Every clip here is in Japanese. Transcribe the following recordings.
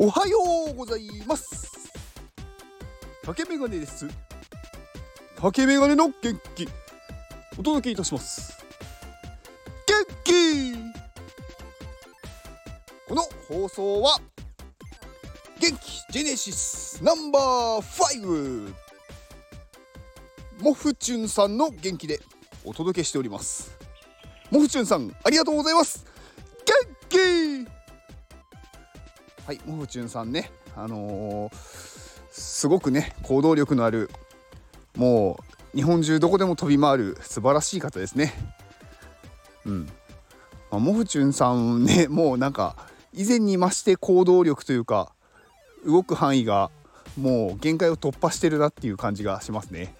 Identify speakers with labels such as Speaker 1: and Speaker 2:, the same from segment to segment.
Speaker 1: おはようございます。竹メガネです。竹メガネの元気。お届けいたします。元気。この放送は元気ジェネシスナンバー5モフチュンさんの元気でお届けしております。モフチュンさんありがとうございます。元気。はいモフチュンさんね。あのー、すごくね行動力のあるもう日本中どこでも飛び回る素晴らしい方ですね。うん、まあ、モフチュンさんねもうなんか以前に増して行動力というか動く範囲がもう限界を突破してるなっていう感じがしますね。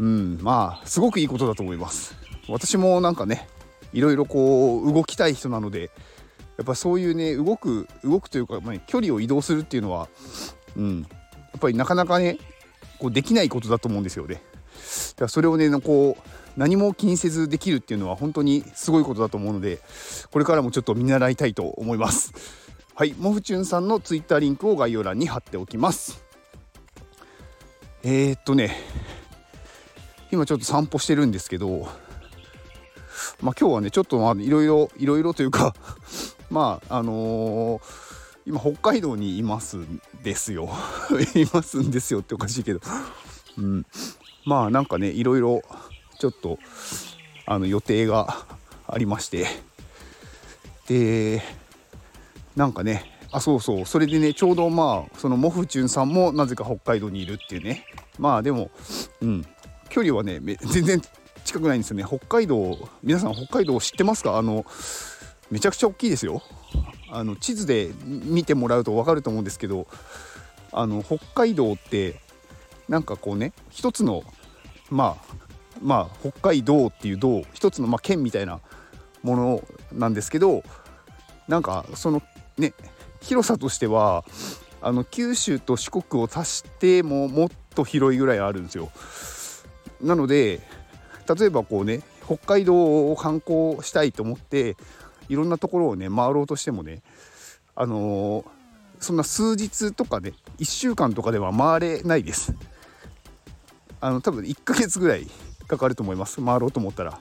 Speaker 1: うんまあすごくいいことだと思います。私もなんかねいろいろこう動きたい人なのでやっぱそういうね動く動くというか、まあ、距離を移動するっていうのは、うん、やっぱりなかなかねこうできないことだと思うんですよね。だからそれをねこう何も気にせずできるっていうのは本当にすごいことだと思うのでこれからもちょっと見習いたいと思います。はい、モフチュンさんのツイッターリンクを概要欄に貼っておきます。えー、っとね今ちょっと散歩してるんですけどまあ今日はねちょっとあいろいろいろいろというかまああのー、今北海道にいますんですよ。いますんですよっておかしいけど、うん、まあなんかねいろいろちょっとあの予定が ありまして。でなんかねあそうそう。それでねちょうどまあそのモフチュンさんもなぜか北海道にいるっていうね。まあでもうん。距離はね全然近くないんですよね。北海道皆さん北海道知ってますか？あのめちゃくちゃ大きいですよあの地図で見てもらうと分かると思うんですけどあの北海道ってなんかこうね一つのまあまあ北海道っていう道一つのまあ県みたいなものなんですけどなんかそのね広さとしてはあの九州と四国を足してももっと広いぐらいあるんですよ。なので例えばこうね北海道を観光したいと思っていろんなところをね回ろうとしてもねあのー、そんな数日とかね1週間とかでは回れないです。あの多分1ヶ月ぐらいかかると思います。回ろうと思ったら。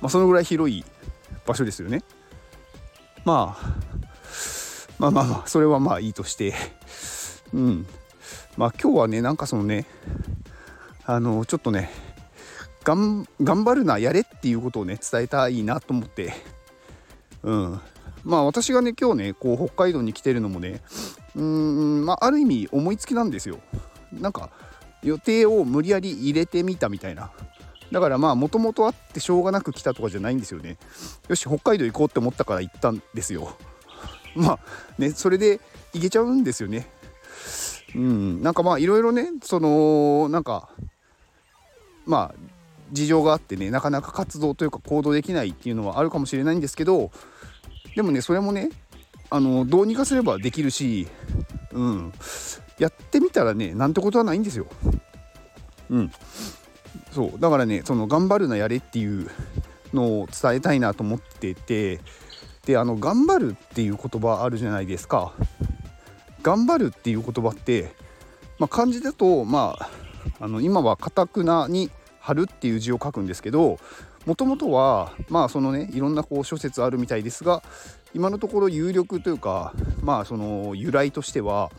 Speaker 1: まあそのぐらい広い場所ですよね。まあまあまあまあそれはまあいいとして。うん。まあ今日はねなんかそのねあのちょっとね頑張るなやれっていうことをね伝えたいなと思って。うん。まあ私がね今日ねこう北海道に来てるのもねうんまあある意味思いつきなんですよ。なんか予定を無理やり入れてみたみたいな。だからまあもともとあってしょうがなく来たとかじゃないんですよね。よし北海道行こうって思ったから行ったんですよ。まあねそれで行けちゃうんですよね。うん。なんかまあいろいろねそのなんかまあ事情があってねなかなか活動というか行動できないっていうのはあるかもしれないんですけどでもねそれもねあのどうにかすればできるし、うん、やってみたらねなんてことはないんですよ。うん、そうだからねその頑張るなやれっていうのを伝えたいなと思っててであの頑張るっていう言葉あるじゃないですか。頑張るっていう言葉って、まあ、漢字だとまああの今はかたくなに春っていう字を書くんですけどもともとはまあそのねいろんなこう諸説あるみたいですが今のところ有力というかまあその由来としては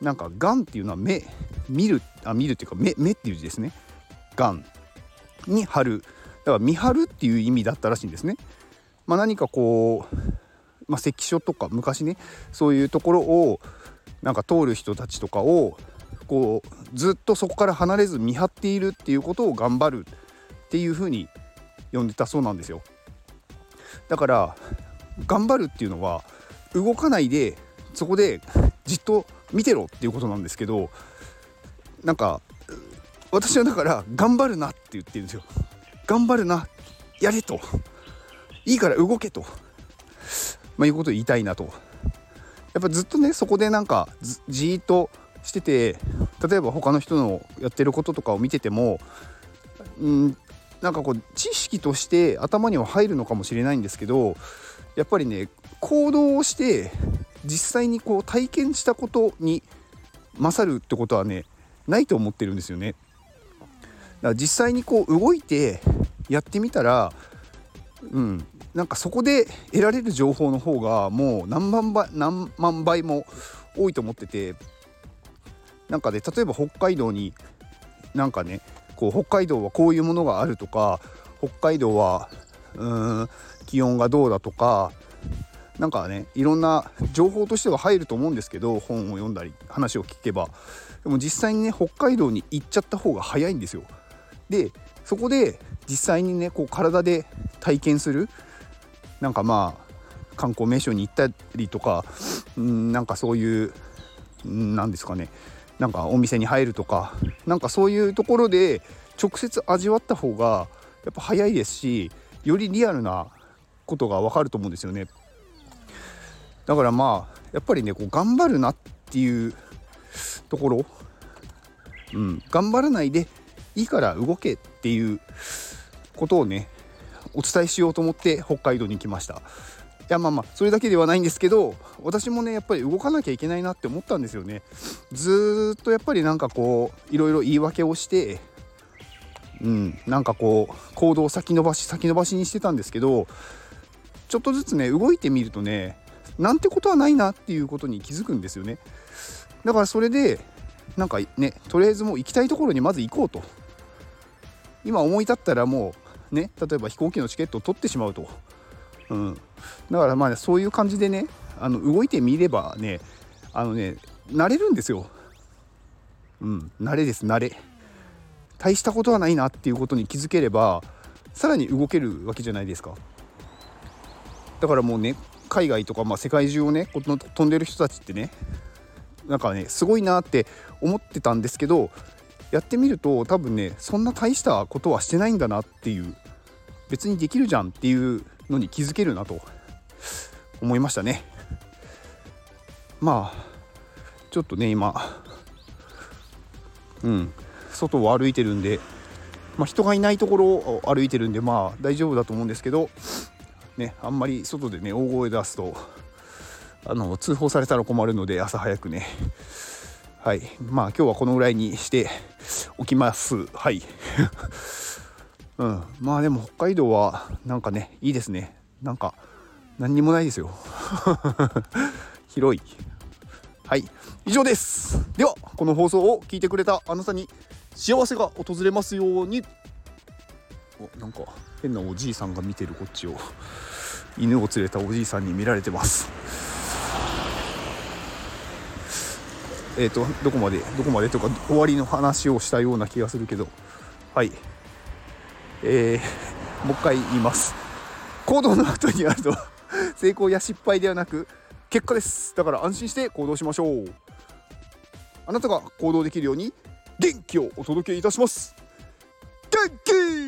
Speaker 1: なんか「がん」っていうのは目見るあ見るっていうか目目っていう字ですね。がんに春だから見張るっていう意味だったらしいんですね。まあ、何かこう、まあ、関所とか昔ねそういうところをなんか通る人たちとかをこうずっとそこから離れず見張っているっていうことを頑張るっていうふうに呼んでたそうなんですよ。だから頑張るっていうのは動かないでそこでじっと見てろっていうことなんですけどなんか私はだから頑張るなって言ってるんですよ。頑張るなやれと。いいから動けと、まあ、いうことを言いたいなと。やっぱずっとねそこでなんかじーっとしてて例えば他の人のやってることとかを見ててもうんなんかこう知識として頭には入るのかもしれないんですけどやっぱりね行動をして実際にこう体験したことに勝るってことはねないと思ってるんですよね。だから実際にこう動いてやってみたらうんなんかそこで得られる情報の方がもう何万倍何万倍も多いと思っててなんかね例えば北海道になんかねこう北海道はこういうものがあるとか北海道はうーん気温がどうだとかなんかねいろんな情報としては入ると思うんですけど本を読んだり話を聞けば。でも実際にね北海道に行っちゃった方が早いんですよ。でそこで実際にねこう体で体験する。なんかまあ観光名所に行ったりとかうんなんかそういうなんですかね。なんかお店に入るとかなんかそういうところで直接味わった方がやっぱ早いですしよりリアルなことが分かると思うんですよね。だからまあやっぱりねこう頑張るなっていうところ、うん、頑張らないでいいから動けっていうことをねお伝えしようと思って北海道に来ました。いやまあまあそれだけではないんですけど私もねやっぱり動かなきゃいけないなって思ったんですよね。ずっとやっぱりなんかこういろいろ言い訳をしてうんなんかこう行動を先延ばし先延ばしにしてたんですけどちょっとずつね動いてみるとねなんてことはないなっていうことに気づくんですよね。だからそれでなんかねとりあえずもう行きたいところにまず行こうと。今思い立ったらもうね例えば飛行機のチケットを取ってしまうと、うん、だからまあそういう感じでねあの動いてみればねあのね慣れるんですよ。うん。慣れです慣れ。大したことはないなっていうことに気づければさらに動けるわけじゃないですか。だからもうね海外とか、まあ、世界中をね飛んでる人たちってねなんかねすごいなって思ってたんですけどやってみると多分ねそんな大したことはしてないんだなっていう別にできるじゃんっていうのに気づけるなと思いましたね。まあちょっとね今うん外を歩いてるんで、まあ、人がいないところを歩いてるんでまあ大丈夫だと思うんですけどねあんまり外でね大声出すとあの通報されたら困るので朝早くね。はい。まあ今日はこのぐらいにしておきます。はい。うん。まあでも北海道はなんかねいいですね。なんか何にもないですよ。広い。はい。以上です。ではこの放送を聞いてくれたあなたに幸せが訪れますように。おなんか変なおじいさんが見てるこっちを。犬を連れたおじいさんに見られてます。えっ、ー、とどこまでどこまでとか終わりの話をしたような気がするけど。はい。えー、もう一回言います。行動の後にあると 成功や失敗ではなく結果です。だから安心して行動しましょう。あなたが行動できるように元気をお届けいたします。元気